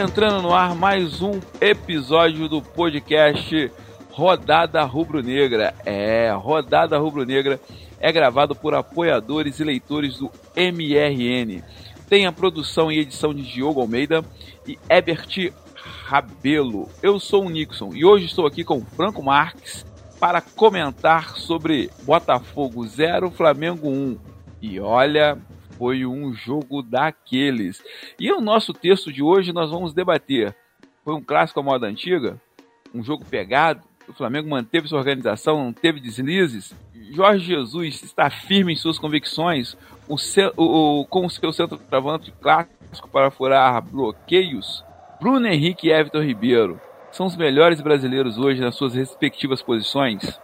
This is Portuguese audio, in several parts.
entrando no ar mais um episódio do podcast Rodada Rubro-Negra. É, Rodada Rubro-Negra é gravado por apoiadores e leitores do MRN. Tem a produção e edição de Diogo Almeida e Ebert Rabelo. Eu sou o Nixon e hoje estou aqui com Franco Marques para comentar sobre Botafogo 0, Flamengo 1. E olha, foi um jogo daqueles. E o nosso texto de hoje nós vamos debater. Foi um clássico à moda antiga? Um jogo pegado? O Flamengo manteve sua organização, não teve deslizes? Jorge Jesus está firme em suas convicções o, o, com o seu centroavante clássico para furar bloqueios? Bruno Henrique e Everton Ribeiro são os melhores brasileiros hoje nas suas respectivas posições?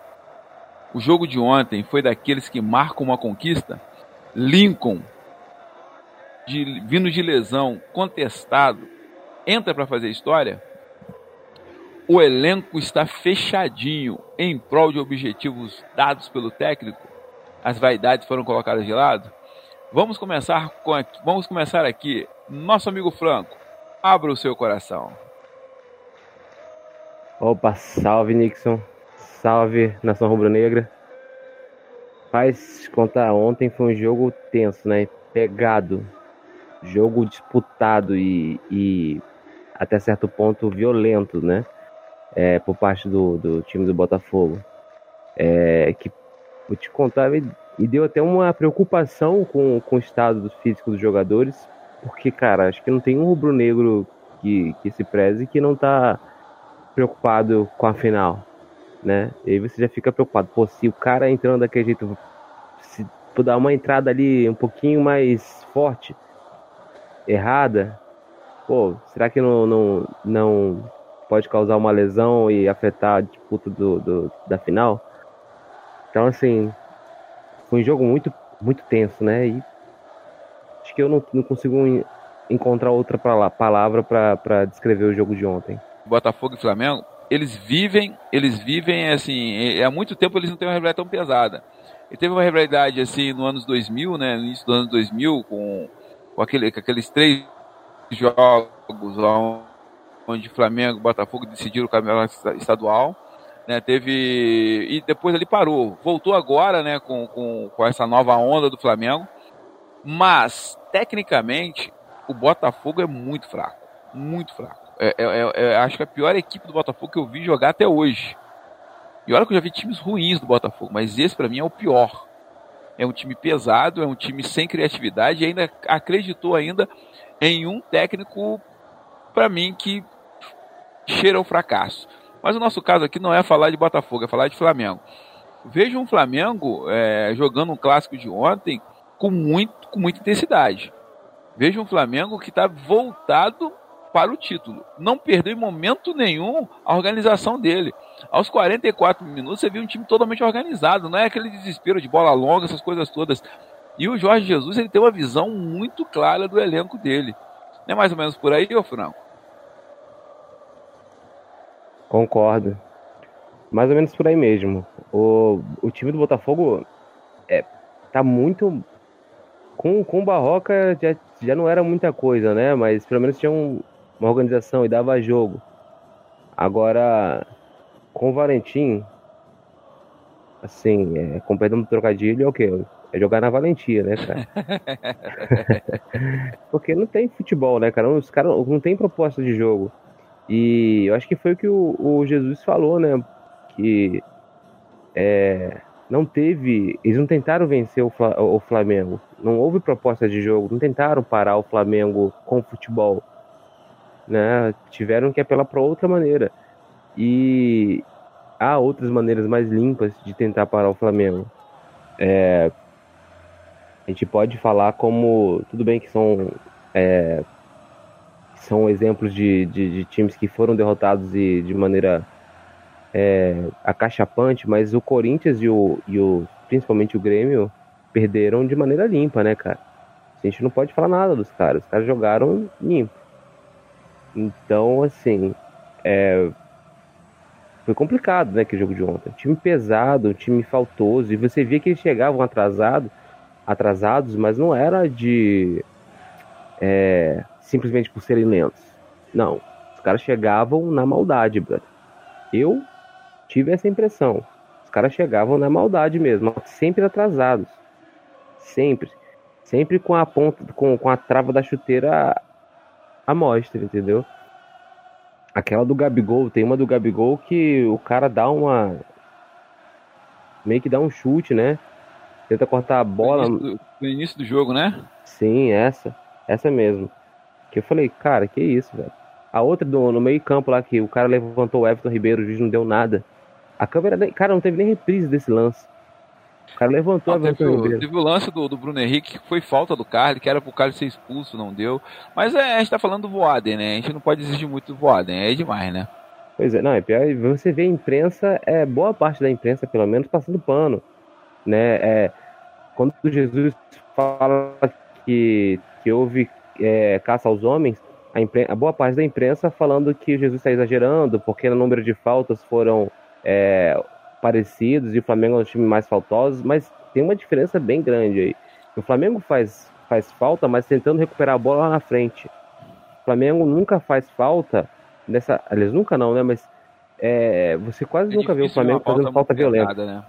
O jogo de ontem foi daqueles que marcam uma conquista? Lincoln de, vindo de lesão, contestado, entra para fazer história, o elenco está fechadinho em prol de objetivos dados pelo técnico. As vaidades foram colocadas de lado. Vamos começar com aqui, vamos começar aqui. Nosso amigo Franco, abra o seu coração. Opa, salve Nixon, salve Nação Rubro-Negra. Faz contar ontem foi um jogo tenso, né? Pegado, jogo disputado e, e até certo ponto violento, né? É, por parte do, do time do Botafogo. É, que vou te contar, me deu até uma preocupação com, com o estado físico dos jogadores, porque, cara, acho que não tem um rubro-negro que, que se preze que não tá preocupado com a final, né? E aí você já fica preocupado, pô, se o cara entrando daquele jeito, se dar uma entrada ali um pouquinho mais forte, errada, pô, será que não, não, não pode causar uma lesão e afetar a disputa do, do, da final? Então, assim, foi um jogo muito, muito tenso, né? E acho que eu não, não consigo encontrar outra palavra para descrever o jogo de ontem. Botafogo e Flamengo, eles vivem, eles vivem assim, há muito tempo eles não têm uma rivalidade tão pesada. E teve uma rivalidade assim no anos 2000, né, no início do ano 2000 com com, aquele, com aqueles três jogos onde Flamengo e Botafogo decidiram o campeonato estadual. Né, teve e depois ele parou, voltou agora, né, com, com, com essa nova onda do Flamengo, mas tecnicamente o Botafogo é muito fraco, muito fraco. É, é, é, é acho que é a pior equipe do Botafogo que eu vi jogar até hoje. E olha que eu já vi times ruins do Botafogo, mas esse para mim é o pior é um time pesado, é um time sem criatividade e ainda acreditou ainda em um técnico para mim que cheira o fracasso. Mas o nosso caso aqui não é falar de Botafogo, é falar de Flamengo. Veja um Flamengo é, jogando um clássico de ontem com, muito, com muita intensidade. Veja um Flamengo que está voltado para o título. Não perdeu em momento nenhum a organização dele. Aos 44 minutos você viu um time totalmente organizado, não é aquele desespero de bola longa, essas coisas todas. E o Jorge Jesus ele tem uma visão muito clara do elenco dele. Não é mais ou menos por aí, ô Franco? Concordo. Mais ou menos por aí mesmo. O, o time do Botafogo é, tá muito. Com, com o Barroca já, já não era muita coisa, né? Mas pelo menos tinha um, uma organização e dava jogo. Agora, com o Valentim, assim, é, com perdão do trocadilho, é o quê? É jogar na valentia, né, cara? Porque não tem futebol, né, cara? Os caras não tem proposta de jogo. E eu acho que foi o que o, o Jesus falou, né? Que é, não teve. Eles não tentaram vencer o, o Flamengo. Não houve proposta de jogo. Não tentaram parar o Flamengo com o futebol né? Tiveram que apelar para outra maneira. E há outras maneiras mais limpas de tentar parar o Flamengo. É, a gente pode falar como tudo bem que são é, são exemplos de, de, de, times que foram derrotados e de maneira é, acachapante, mas o Corinthians e o, e o principalmente o Grêmio perderam de maneira limpa, né, cara? A gente não pode falar nada dos caras. Os caras jogaram limpo. Então, assim, é... foi complicado, né, que jogo de ontem. Time pesado, time faltoso, e você via que eles chegavam atrasados, atrasados, mas não era de é... simplesmente por serem lentos. Não, os caras chegavam na maldade, brother. Eu tive essa impressão. Os caras chegavam na maldade mesmo, sempre atrasados. Sempre. Sempre com a ponta, com, com a trava da chuteira à mostra, entendeu? Aquela do Gabigol, tem uma do Gabigol que o cara dá uma. meio que dá um chute, né? Tenta cortar a bola. No início do, no início do jogo, né? Sim, essa. Essa mesmo. Que eu falei, cara, que isso, velho. A outra do, no meio campo lá, que o cara levantou o Everton Ribeiro, o juiz não deu nada. A câmera, cara, não teve nem reprise desse lance. O cara levantou não, a teve, o, teve o lance do, do Bruno Henrique, que foi falta do Carly, que era pro Carly ser expulso, não deu. Mas é, a gente tá falando do Voaden, né? A gente não pode exigir muito do Voaden, é demais, né? Pois é, não, é pior, você vê a imprensa, é boa parte da imprensa, pelo menos, passando pano, né? É, quando Jesus fala que, que houve é, caça aos homens, a, impren- a, boa parte da imprensa falando que Jesus está exagerando, porque o número de faltas foram é, parecidos e o Flamengo é um time mais faltoso, mas tem uma diferença bem grande aí. O Flamengo faz, faz falta, mas tentando recuperar a bola lá na frente. O Flamengo nunca faz falta nessa. Aliás, nunca não, né? Mas é, você quase é nunca vê o Flamengo fazendo falta violenta. Né?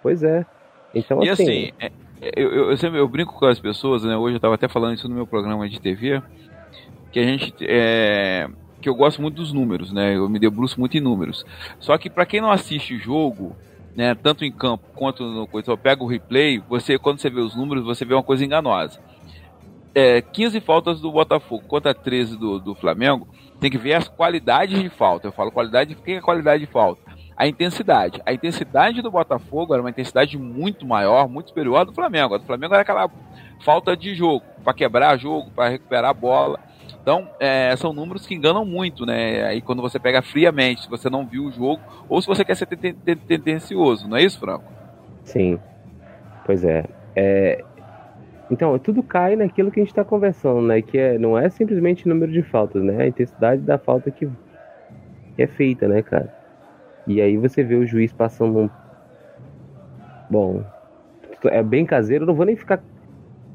Pois é. Então, e assim. assim é, eu, eu, eu, sempre eu brinco com as pessoas, né? Hoje eu estava até falando isso no meu programa de TV, que a gente. É, que eu gosto muito dos números, né? Eu me debruço muito em números. Só que para quem não assiste o jogo, né, tanto em campo quanto no coisa, pega o replay, você quando você vê os números, você vê uma coisa enganosa. É, 15 faltas do Botafogo contra 13 do, do Flamengo, tem que ver as qualidades de falta. Eu falo qualidade, o que é qualidade de falta? A intensidade. A intensidade do Botafogo era uma intensidade muito maior, muito superior à do Flamengo. A do Flamengo era aquela falta de jogo, para quebrar jogo, para recuperar a bola. Então, é, são números que enganam muito, né? Aí quando você pega friamente, se você não viu o jogo, ou se você quer ser tendencioso, não é isso, Franco? Sim, pois é. é... Então, tudo cai naquilo que a gente está conversando, né? Que é, não é simplesmente número de faltas, né? A intensidade da falta que, que é feita, né, cara? E aí você vê o juiz passando um. Bom, é bem caseiro, não vou nem ficar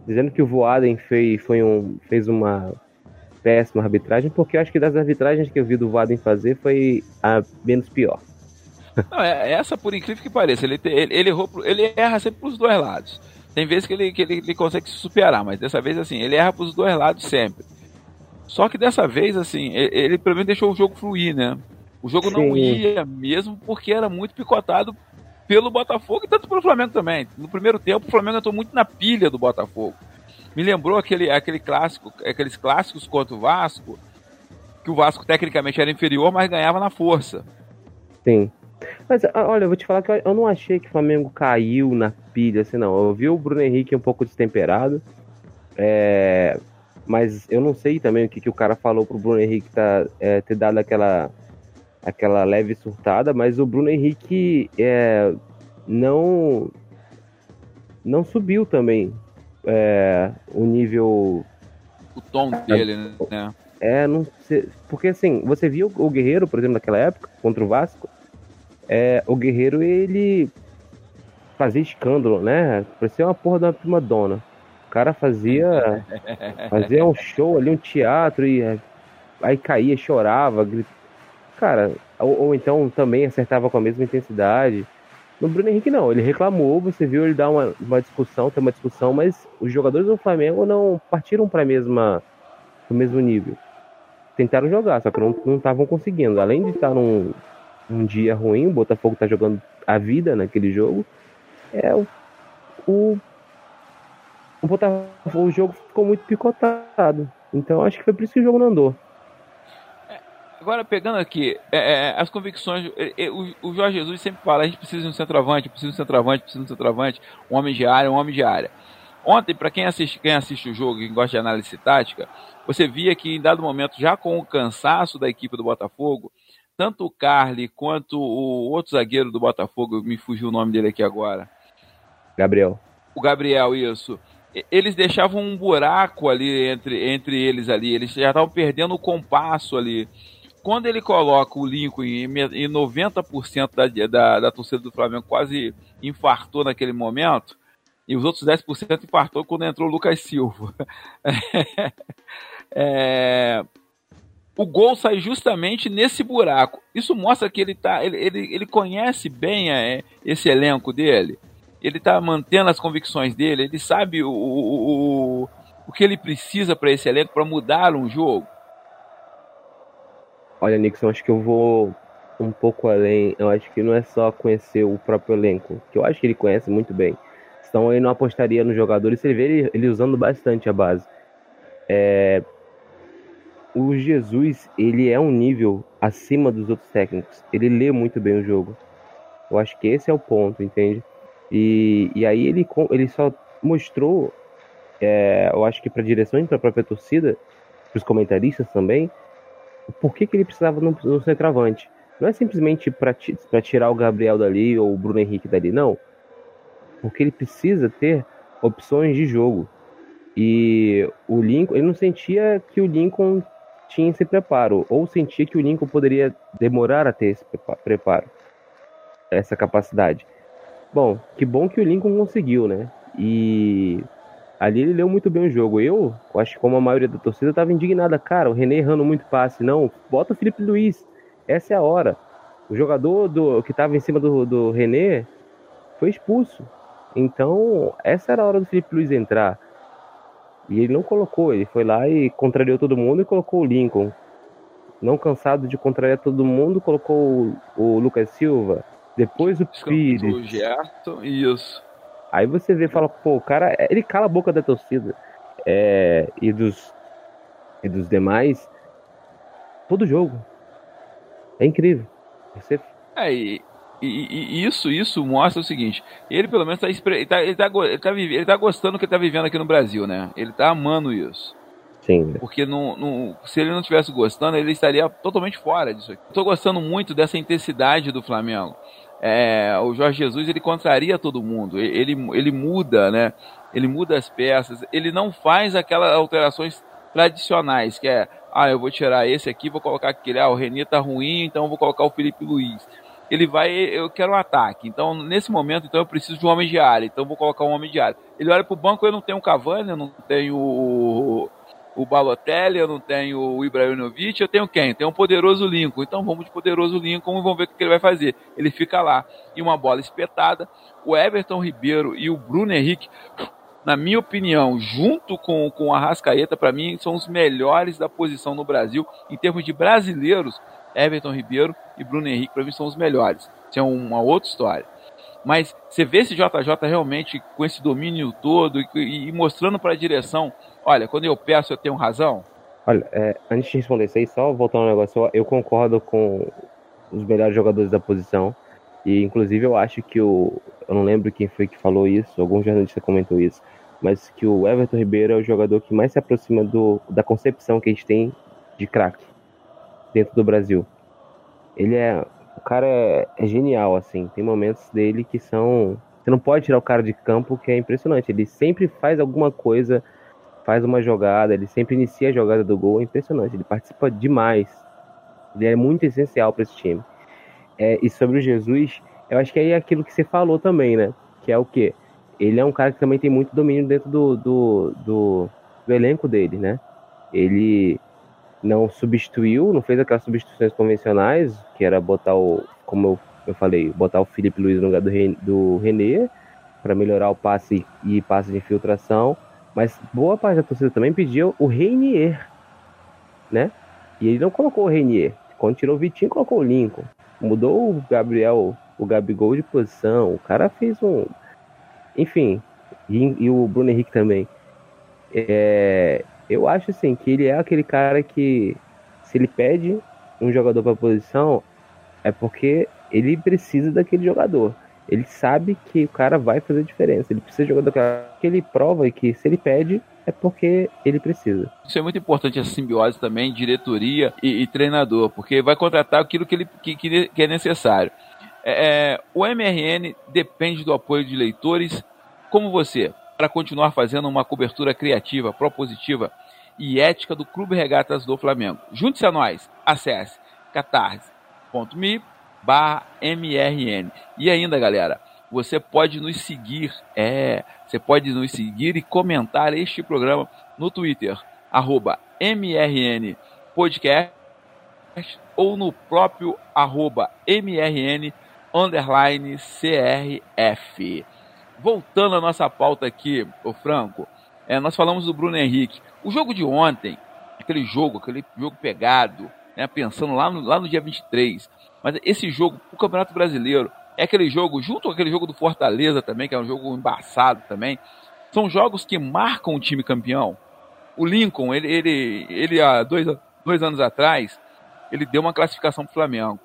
dizendo que o Voaden fez, foi um, fez uma péssima arbitragem, porque eu acho que das arbitragens que eu vi do Vaden fazer foi a menos pior. Não, é, essa, por incrível que pareça, ele, ele, ele, errou, ele erra sempre pros dois lados. Tem vezes que, ele, que ele, ele consegue se superar, mas dessa vez, assim, ele erra pros dois lados sempre. Só que dessa vez, assim, ele, ele pelo menos deixou o jogo fluir, né? O jogo Sim. não ia mesmo porque era muito picotado pelo Botafogo e tanto pelo Flamengo também. No primeiro tempo, o Flamengo entrou muito na pilha do Botafogo. Me lembrou aquele, aquele clássico, aqueles clássicos contra o Vasco, que o Vasco tecnicamente era inferior, mas ganhava na força. Sim. Mas olha, eu vou te falar que eu não achei que o Flamengo caiu na pilha, assim, não. Eu vi o Bruno Henrique um pouco destemperado. É, mas eu não sei também o que, que o cara falou pro Bruno Henrique tá, é, ter dado aquela, aquela leve surtada, mas o Bruno Henrique é, não não subiu também é, o nível. O tom dele, né? É, não sei, porque assim, você viu o Guerreiro, por exemplo, naquela época, contra o Vasco, é, o Guerreiro, ele fazia escândalo, né? Parecia uma porra da prima dona. O cara fazia, fazia um show ali, um teatro, e aí caía, chorava, gritava. Cara, ou, ou então também acertava com a mesma intensidade. No Bruno Henrique não, ele reclamou, você viu ele dar uma, uma discussão, ter uma discussão, mas os jogadores do Flamengo não partiram para o mesmo nível. Tentaram jogar, só que não estavam conseguindo. Além de estar num um dia ruim, o Botafogo tá jogando a vida naquele jogo. É o o, o Botafogo, o jogo ficou muito picotado. Então acho que foi por isso que o jogo não andou. Agora, pegando aqui, é, é, as convicções. É, é, o, o, Jorge Jesus sempre fala: a gente precisa de um centroavante, precisa de um centroavante, precisa de um centroavante, um homem de área, um homem de área. Ontem, para quem assiste, quem assiste o jogo e gosta de análise tática, você via que em dado momento, já com o cansaço da equipe do Botafogo, tanto o Carly quanto o outro zagueiro do Botafogo, me fugiu o nome dele aqui agora. Gabriel. O Gabriel, isso. Eles deixavam um buraco ali entre, entre eles ali, eles já estavam perdendo o compasso ali quando ele coloca o Lincoln e 90% da, da, da torcida do Flamengo quase infartou naquele momento, e os outros 10% infartou quando entrou o Lucas Silva. é, o gol sai justamente nesse buraco. Isso mostra que ele, tá, ele, ele, ele conhece bem é, esse elenco dele. Ele está mantendo as convicções dele. Ele sabe o, o, o, o que ele precisa para esse elenco para mudar um jogo. Olha, Nixon, acho que eu vou um pouco além. Eu acho que não é só conhecer o próprio elenco, que eu acho que ele conhece muito bem. Então ele não apostaria no jogador e você vê ele, ele usando bastante a base. É, o Jesus, ele é um nível acima dos outros técnicos. Ele lê muito bem o jogo. Eu acho que esse é o ponto, entende? E, e aí ele, ele só mostrou, é, eu acho que para a direção e para a própria torcida, para os comentaristas também, por que, que ele precisava no, no centroavante. Não é simplesmente para tirar o Gabriel dali ou o Bruno Henrique dali, não. Porque ele precisa ter opções de jogo. E o Lincoln, ele não sentia que o Lincoln tinha esse preparo, ou sentia que o Lincoln poderia demorar a ter esse preparo, essa capacidade. Bom, que bom que o Lincoln conseguiu, né? E ali ele leu muito bem o jogo. Eu, acho que como a maioria da torcida estava indignada, cara, o René errando muito passe, não, bota o Felipe Luiz, essa é a hora. O jogador do que estava em cima do, do René foi expulso. Então, essa era a hora do Felipe Luiz entrar. E ele não colocou, ele foi lá e contrariou todo mundo e colocou o Lincoln. Não cansado de contrariar todo mundo, colocou o, o Lucas Silva, depois o Pires. O Gerson, isso. Aí você vê e fala, pô, o cara, ele cala a boca da torcida. É, e dos e dos demais, todo jogo. É incrível. Você... É, e, e, e, isso, isso mostra o seguinte: ele pelo menos está ele tá, ele tá, ele tá, ele tá gostando do que ele está vivendo aqui no Brasil, né? Ele está amando isso. Sim. Porque não, não, se ele não estivesse gostando, ele estaria totalmente fora disso aqui. Estou gostando muito dessa intensidade do Flamengo. É, o Jorge Jesus ele contraria todo mundo, ele, ele muda, né? Ele muda as peças, ele não faz aquelas alterações tradicionais, que é, ah, eu vou tirar esse aqui, vou colocar aquele, ah, o Renê tá ruim, então vou colocar o Felipe Luiz ele vai, eu quero um ataque. Então, nesse momento, então eu preciso de um homem de área. Então, vou colocar um homem de área. Ele olha para o banco, eu não tenho o Cavani, eu não tenho o, o Balotelli, eu não tenho o Ibrahimovic, eu tenho quem? Tenho um poderoso Lincoln. Então, vamos de poderoso Lincoln e vamos ver o que ele vai fazer. Ele fica lá. E uma bola espetada. O Everton Ribeiro e o Bruno Henrique na minha opinião, junto com, com a Rascaeta, para mim, são os melhores da posição no Brasil. Em termos de brasileiros, Everton Ribeiro e Bruno Henrique, para mim, são os melhores. Isso é uma outra história. Mas você vê esse JJ realmente com esse domínio todo e, e mostrando para a direção: olha, quando eu peço, eu tenho razão? Olha, é, antes de responder isso aí, só voltando um negócio, eu concordo com os melhores jogadores da posição. E inclusive eu acho que o. Eu não lembro quem foi que falou isso, algum jornalista comentou isso, mas que o Everton Ribeiro é o jogador que mais se aproxima do, da concepção que a gente tem de craque dentro do Brasil. Ele é. O cara é, é, genial, assim. Tem momentos dele que são. Você não pode tirar o cara de campo, que é impressionante. Ele sempre faz alguma coisa, faz uma jogada, ele sempre inicia a jogada do gol. É impressionante. Ele participa demais. Ele é muito essencial para esse time. É, e sobre o Jesus, eu acho que aí é aquilo que você falou também, né? Que é o quê? Ele é um cara que também tem muito domínio dentro do, do, do, do elenco dele, né? Ele não substituiu, não fez aquelas substituições convencionais, que era botar o, como eu, eu falei, botar o Felipe Luiz no lugar do, do René, para melhorar o passe e passe de infiltração, mas boa parte da torcida também pediu o Reinier, né? E ele não colocou o Reinier. Quando tirou o Vitinho, colocou o Lincoln. Mudou o Gabriel, o Gabigol de posição. O cara fez um. Enfim. E, e o Bruno Henrique também. É, eu acho assim que ele é aquele cara que se ele pede um jogador para posição é porque ele precisa daquele jogador. Ele sabe que o cara vai fazer diferença. Ele precisa de jogador que ele prova que se ele pede é porque ele precisa. Isso é muito importante essa simbiose também, diretoria e, e treinador, porque vai contratar aquilo que, ele, que, que é necessário. É, é o MRN depende do apoio de leitores como você para continuar fazendo uma cobertura criativa, propositiva e ética do Clube Regatas do Flamengo. Junte-se a nós. Acesse catarse.me MRN. E ainda, galera, você pode nos seguir, é, você pode nos seguir e comentar este programa no Twitter, arroba MRN Podcast ou no próprio arroba MRN underline CRF. Voltando à nossa pauta aqui, o Franco, é, nós falamos do Bruno Henrique. O jogo de ontem, aquele jogo, aquele jogo pegado, né, pensando lá no, lá no dia 23, mas esse jogo, o Campeonato Brasileiro, é aquele jogo, junto com aquele jogo do Fortaleza também, que é um jogo embaçado também, são jogos que marcam o time campeão. O Lincoln, ele, ele, ele há dois, dois anos atrás, ele deu uma classificação para o Flamengo.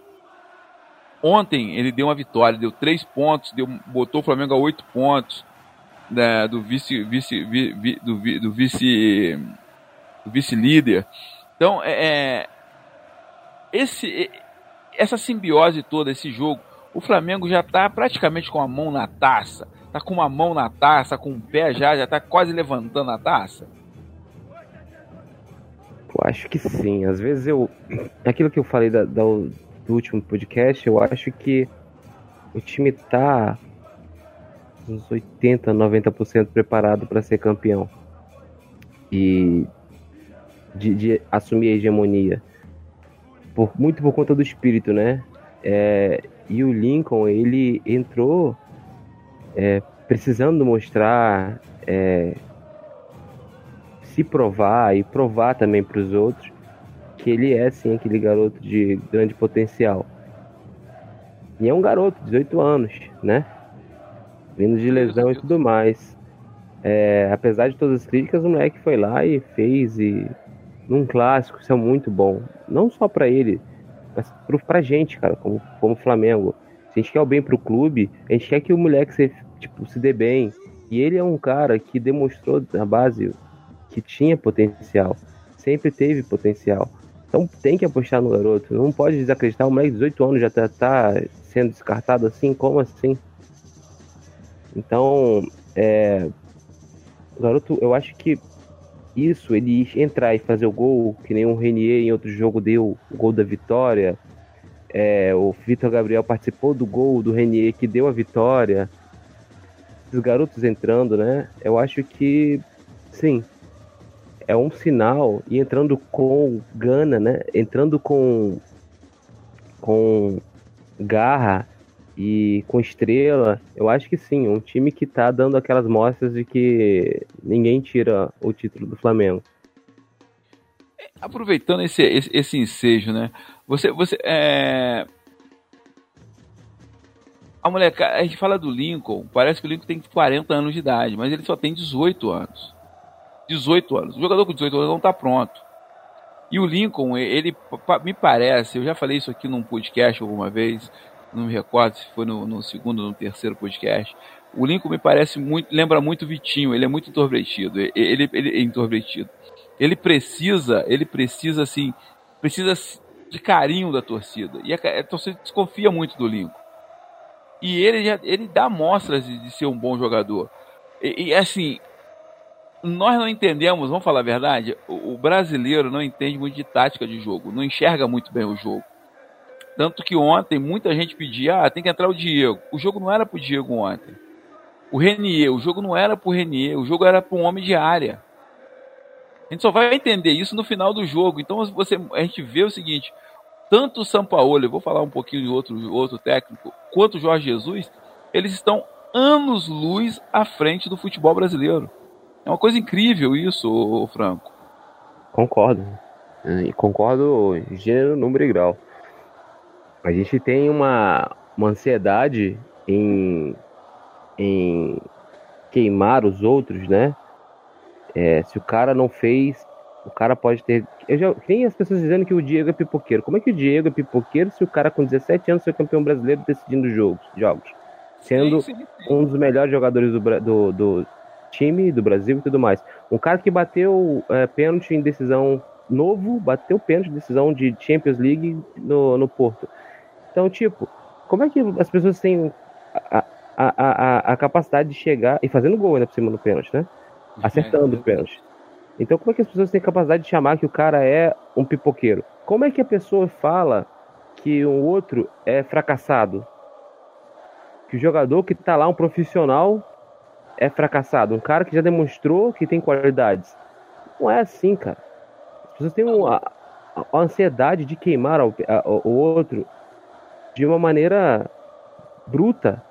Ontem ele deu uma vitória, deu três pontos, deu, botou o Flamengo a oito pontos né, do vice, vice, vi, vi, do, do, vice, do vice líder. Então é, é esse, essa simbiose toda, esse jogo, o Flamengo já está praticamente com a mão na taça, está com uma mão na taça, com o um pé já, já está quase levantando a taça. Eu acho que sim. Às vezes eu. Aquilo que eu falei da, da, do último podcast, eu acho que o time tá uns 80, 90% preparado para ser campeão. E de, de, assumir a hegemonia. Por, muito por conta do espírito, né? É, e o Lincoln, ele entrou é, precisando mostrar, é, se provar e provar também para os outros que ele é sim aquele garoto de grande potencial. E é um garoto, 18 anos, né? Vindo de lesão e tudo mais. É, apesar de todas as críticas, o moleque foi lá e fez e num clássico, isso é muito bom. Não só para ele, mas pro, pra gente, cara, como, como Flamengo. Se a gente quer o bem pro clube, a gente quer que o moleque se, tipo, se dê bem. E ele é um cara que demonstrou na base que tinha potencial. Sempre teve potencial. Então tem que apostar no garoto. Não pode desacreditar. O moleque de 18 anos já tá, tá sendo descartado assim? Como assim? Então, é, o garoto, eu acho que isso, ele entrar e fazer o gol, que nem o Renier em outro jogo deu o gol da vitória. É, o Vitor Gabriel participou do gol do Renier que deu a vitória. Esses garotos entrando, né? Eu acho que, sim, é um sinal e entrando com gana, né? Entrando com com garra e com estrela, eu acho que sim, um time que tá dando aquelas mostras de que ninguém tira o título do Flamengo. Aproveitando esse, esse, esse ensejo, né? Você, você é... A moleque, a gente fala do Lincoln, parece que o Lincoln tem 40 anos de idade, mas ele só tem 18 anos. 18 anos. O jogador com 18 anos não está pronto. E o Lincoln, ele me parece, eu já falei isso aqui num podcast alguma vez, não me recordo se foi no, no segundo ou no terceiro podcast. O Lincoln me parece muito, lembra muito Vitinho, ele é muito introvertido, ele, ele, é. Ele precisa, ele precisa assim, precisa de carinho da torcida. E a, a torcida desconfia muito do Lincoln. E ele já, ele dá mostras de, de ser um bom jogador. E, e assim, nós não entendemos, vamos falar a verdade, o, o brasileiro não entende muito de tática de jogo, não enxerga muito bem o jogo. Tanto que ontem muita gente pedia, ah, tem que entrar o Diego. O jogo não era pro Diego ontem. O Renier, o jogo não era pro Renier, o jogo era para um homem de área. A gente só vai entender isso no final do jogo. Então você, a gente vê o seguinte: tanto o Sampaoli, eu vou falar um pouquinho de outro, outro técnico, quanto o Jorge Jesus, eles estão anos luz à frente do futebol brasileiro. É uma coisa incrível isso, Franco. Concordo. Concordo gênero, número e grau. A gente tem uma, uma ansiedade em, em queimar os outros, né? É, se o cara não fez, o cara pode ter. Eu já tem as pessoas dizendo que o Diego é pipoqueiro. Como é que o Diego é pipoqueiro se o cara com 17 anos foi campeão brasileiro decidindo jogos, jogos? Sendo sim, sim, sim. um dos melhores jogadores do, do, do, time do Brasil e tudo mais. Um cara que bateu é, pênalti em decisão novo, bateu pênalti em decisão de Champions League no, no Porto. Então, tipo, como é que as pessoas têm a, a, a, a capacidade de chegar e fazendo gol ainda por cima no pênalti, né? Acertando o pênalti. Então, como é que as pessoas têm capacidade de chamar que o cara é um pipoqueiro? Como é que a pessoa fala que um outro é fracassado? Que o jogador que tá lá, um profissional, é fracassado? Um cara que já demonstrou que tem qualidades. Não é assim, cara. As pessoas têm uma, a ansiedade de queimar o outro de uma maneira bruta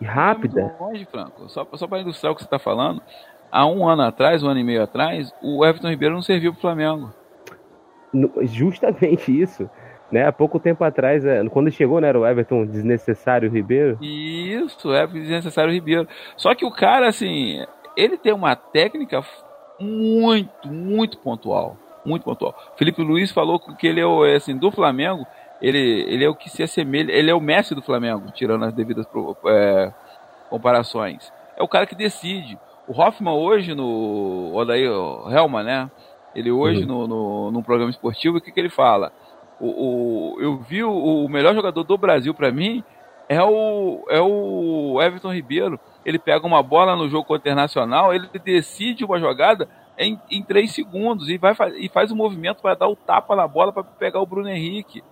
e rápida. Longe, Franco. Só, só para ilustrar o que você está falando, há um ano atrás, um ano e meio atrás, o Everton Ribeiro não serviu para o Flamengo. Justamente isso. Né? Há pouco tempo atrás, é, quando chegou, né, era o Everton desnecessário Ribeiro. Isso, Everton desnecessário Ribeiro. Só que o cara, assim, ele tem uma técnica muito, muito pontual. Muito pontual. Felipe Luiz falou que ele é o, assim, do Flamengo, ele, ele é o que se assemelha, ele é o Messi do Flamengo, tirando as devidas é, comparações. É o cara que decide. O Hoffman hoje no. Odair Helma, né? Ele hoje uhum. no, no, no, programa esportivo, o que, que ele fala? O, o, eu vi o, o melhor jogador do Brasil para mim é o, é o Everton Ribeiro. Ele pega uma bola no jogo internacional, ele decide uma jogada em, em três segundos e, vai, e faz o um movimento para dar o tapa na bola para pegar o Bruno Henrique.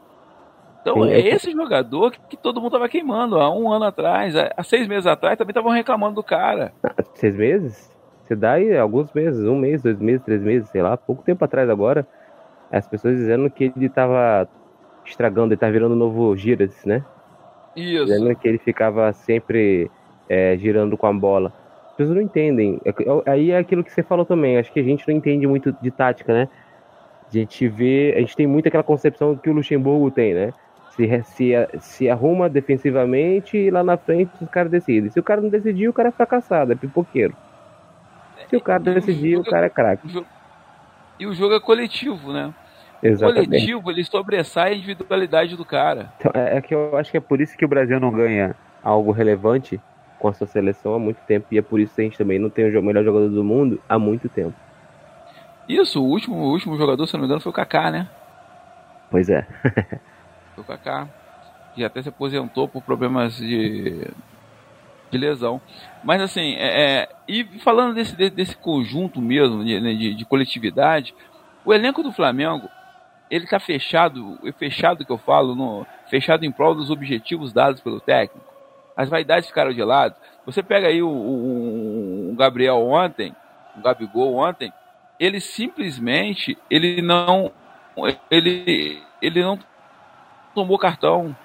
Então é esse jogador que, que, todo mundo tava queimando há um ano atrás, há seis meses atrás também estavam reclamando do cara. Seis meses? Você dá aí alguns meses, um mês, dois meses, três meses, sei lá, pouco tempo atrás agora, as pessoas dizendo que ele tava estragando, ele tava virando um novo Giras, né? Isso. Dizendo que ele ficava sempre é, girando com a bola. As pessoas não entendem. É é, aí é aquilo que você falou também, acho que a gente não entende muito de tática, né? A gente vê, a gente tem muito aquela concepção que o Luxemburgo tem, né? Se, se, se arruma defensivamente e lá na frente os caras decidem. Se o cara não decidir, o cara é fracassado, é pipoqueiro. Se o cara decidir, o, cara é craque. E o jogo é coletivo, né? Exatamente. O coletivo, ele sobressai a individualidade do cara. Então, é, é, que eu acho que é por isso que o Brasil não ganha algo relevante com a sua seleção há muito tempo. E é por isso que a gente também não tem o melhor jogador do mundo há muito tempo. Isso, o último, o último jogador, se não me engano, foi o Kaká, né? Pois é. o Kaká, que até se aposentou por problemas de, de lesão. Mas assim, é, é e falando desse, desse conjunto mesmo, de, né, de, de coletividade, o elenco do Flamengo, ele está fechado, fechado que eu falo, no, fechado em prol dos objetivos dados pelo técnico. As vaidades ficaram de lado. Você pega aí o, o, o Gabriel ontem, o Gabigol ontem, ele simplesmente, ele não, ele, ele não tomou cartão.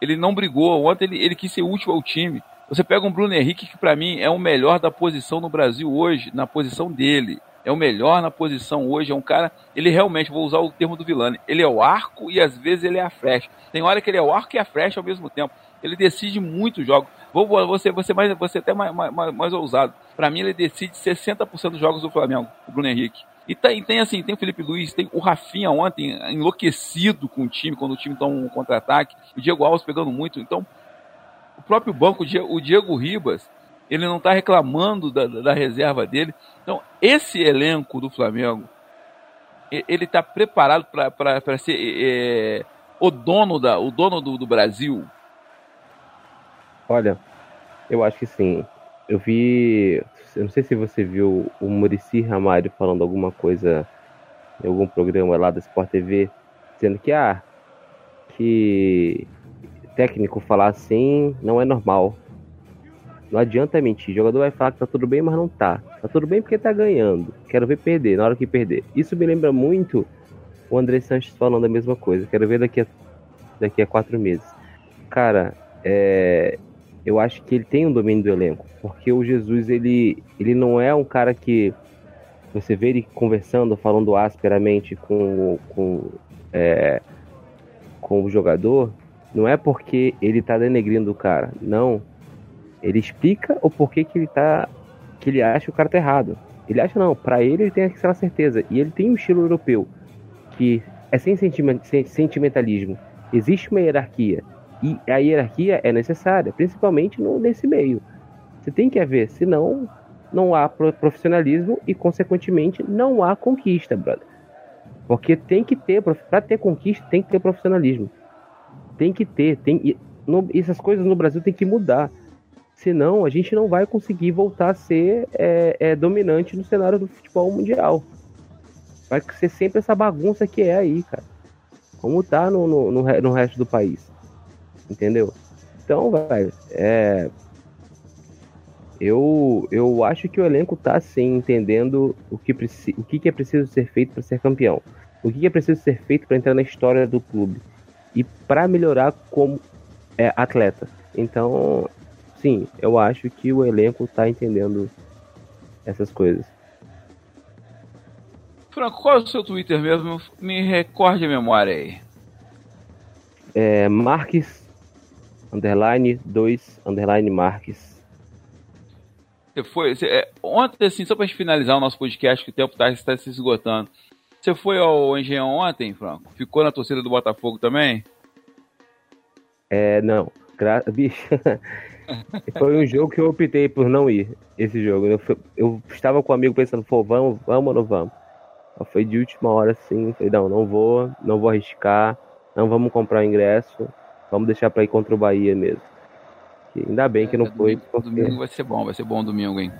Ele não brigou. Ontem ele, ele quis ser útil ao time. Você pega um Bruno Henrique que para mim é o melhor da posição no Brasil hoje, na posição dele. É o melhor na posição hoje, é um cara, ele realmente, vou usar o termo do Vilani, ele é o arco e às vezes ele é a flecha. Tem hora que ele é o arco e a flecha ao mesmo tempo. Ele decide muitos jogos. Vou você, você mais, você até mais, mais, mais ousado. Para mim ele decide 60% dos jogos do Flamengo, o Bruno Henrique. E tem, tem assim, tem o Felipe Luiz, tem o Rafinha ontem enlouquecido com o time, quando o time toma um contra-ataque, o Diego Alves pegando muito. Então, o próprio banco, o Diego Ribas, ele não está reclamando da, da, reserva dele. Então, esse elenco do Flamengo, ele está preparado para ser é, o dono, da, o dono do, do Brasil? Olha, eu acho que sim. Eu vi eu não sei se você viu o Murici Ramalho falando alguma coisa em algum programa lá da Sport TV, dizendo que ah, que técnico falar assim não é normal. Não adianta mentir. O jogador vai falar que tá tudo bem, mas não tá. Tá tudo bem porque tá ganhando. Quero ver perder, na hora que perder. Isso me lembra muito o André Sanches falando a mesma coisa. Quero ver daqui a, daqui a quatro meses. Cara, é, eu acho que ele tem um domínio do elenco, porque o Jesus ele, ele não é um cara que você vê ele conversando, falando asperamente com, com, é, com o jogador, não é porque ele tá denegrindo o cara, não. Ele explica o porquê que ele tá que ele acha que o cara tá errado. Ele acha não, para ele ele tem aquela certeza e ele tem um estilo europeu que é sem sentimentalismo. Existe uma hierarquia e a hierarquia é necessária, principalmente no, nesse meio. Você tem que haver, senão não há profissionalismo e, consequentemente, não há conquista, brother. Porque tem que ter, para ter conquista, tem que ter profissionalismo. Tem que ter, tem, no, essas coisas no Brasil tem que mudar. Senão a gente não vai conseguir voltar a ser é, é, dominante no cenário do futebol mundial. Vai ser sempre essa bagunça que é aí, cara. Como tá no, no, no, no resto do país entendeu? Então, velho, é. Eu, eu acho que o elenco tá sim entendendo o que, o que, que é preciso ser feito para ser campeão. O que, que é preciso ser feito para entrar na história do clube. E para melhorar como é, atleta. Então, sim, eu acho que o elenco tá entendendo essas coisas. Franco, qual é o seu Twitter mesmo? Me recorde a memória aí. É Marques, underline 2, underline Marques. Você foi. Você, é, ontem, assim, só pra gente finalizar o nosso podcast, que o tempo tá, está se esgotando. Você foi ao Engenhão ontem, Franco? Ficou na torcida do Botafogo também? É, não. Gra... Bicho. foi um jogo que eu optei por não ir. Esse jogo. Eu, eu estava com um amigo pensando, pô, vamos, vamos ou não vamos? Foi de última hora assim. Falei, não, não vou, não vou arriscar. Não vamos comprar o ingresso. Vamos deixar pra ir contra o Bahia mesmo. Ainda bem que não é, foi. Domingo, porque... domingo vai ser bom, vai ser bom domingo, hein?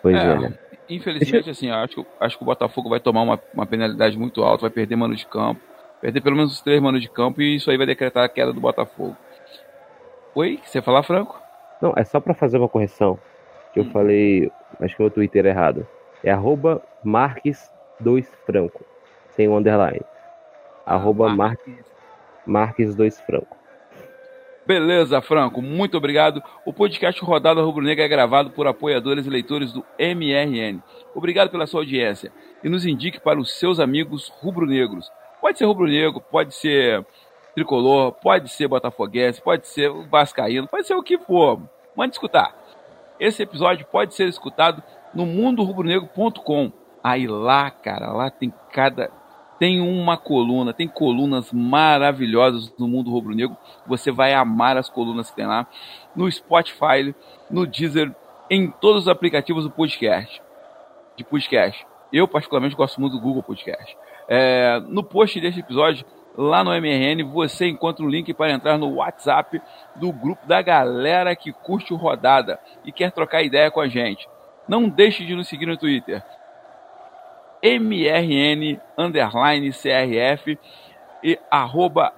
Pois é. é né? Infelizmente, assim, acho, acho que o Botafogo vai tomar uma, uma penalidade muito alta, vai perder mano de campo. Perder pelo menos os três manos de campo e isso aí vai decretar a queda do Botafogo. Oi? Você falar, Franco? Não, é só para fazer uma correção. Que eu hum. falei, acho que o meu Twitter é errado. É arroba Marques2Franco. Sem o underline. Ah, arroba Marques, Marques 2 Franco. Beleza, Franco, muito obrigado. O podcast Rodada Rubro Negra é gravado por apoiadores e leitores do MRN. Obrigado pela sua audiência e nos indique para os seus amigos rubro-negros. Pode ser rubro-negro, pode ser tricolor, pode ser botafoguense, pode ser vascaíno, pode ser o que for. Mande escutar. Esse episódio pode ser escutado no mundorubronegro.com. Aí lá, cara, lá tem cada tem uma coluna, tem colunas maravilhosas no mundo rubro-negro. Você vai amar as colunas que tem lá. No Spotify, no Deezer, em todos os aplicativos do podcast. De podcast. Eu, particularmente, gosto muito do Google Podcast. É, no post deste episódio, lá no MRN, você encontra o link para entrar no WhatsApp do grupo da galera que curte o Rodada e quer trocar ideia com a gente. Não deixe de nos seguir no Twitter mrn underline crf e arroba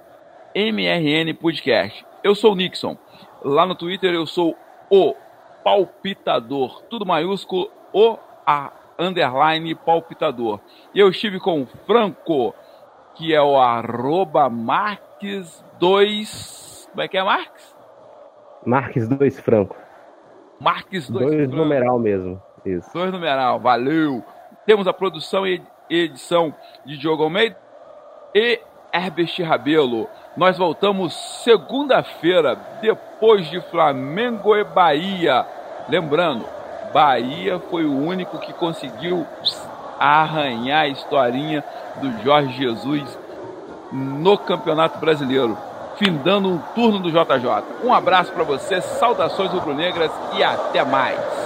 mrn podcast. Eu sou o Nixon. Lá no Twitter eu sou o palpitador, tudo maiúsculo, o a underline palpitador. E eu estive com o Franco, que é o arroba Marques 2. Como é que é, Marques? Marques 2 Franco. Marques 2 Dois numeral mesmo. Isso. Dois numeral, valeu. Temos a produção e edição de Diogo Almeida e Herbert Rabelo. Nós voltamos segunda-feira, depois de Flamengo e Bahia. Lembrando, Bahia foi o único que conseguiu arranhar a historinha do Jorge Jesus no Campeonato Brasileiro, findando um turno do JJ. Um abraço para você, saudações rubro-negras e até mais.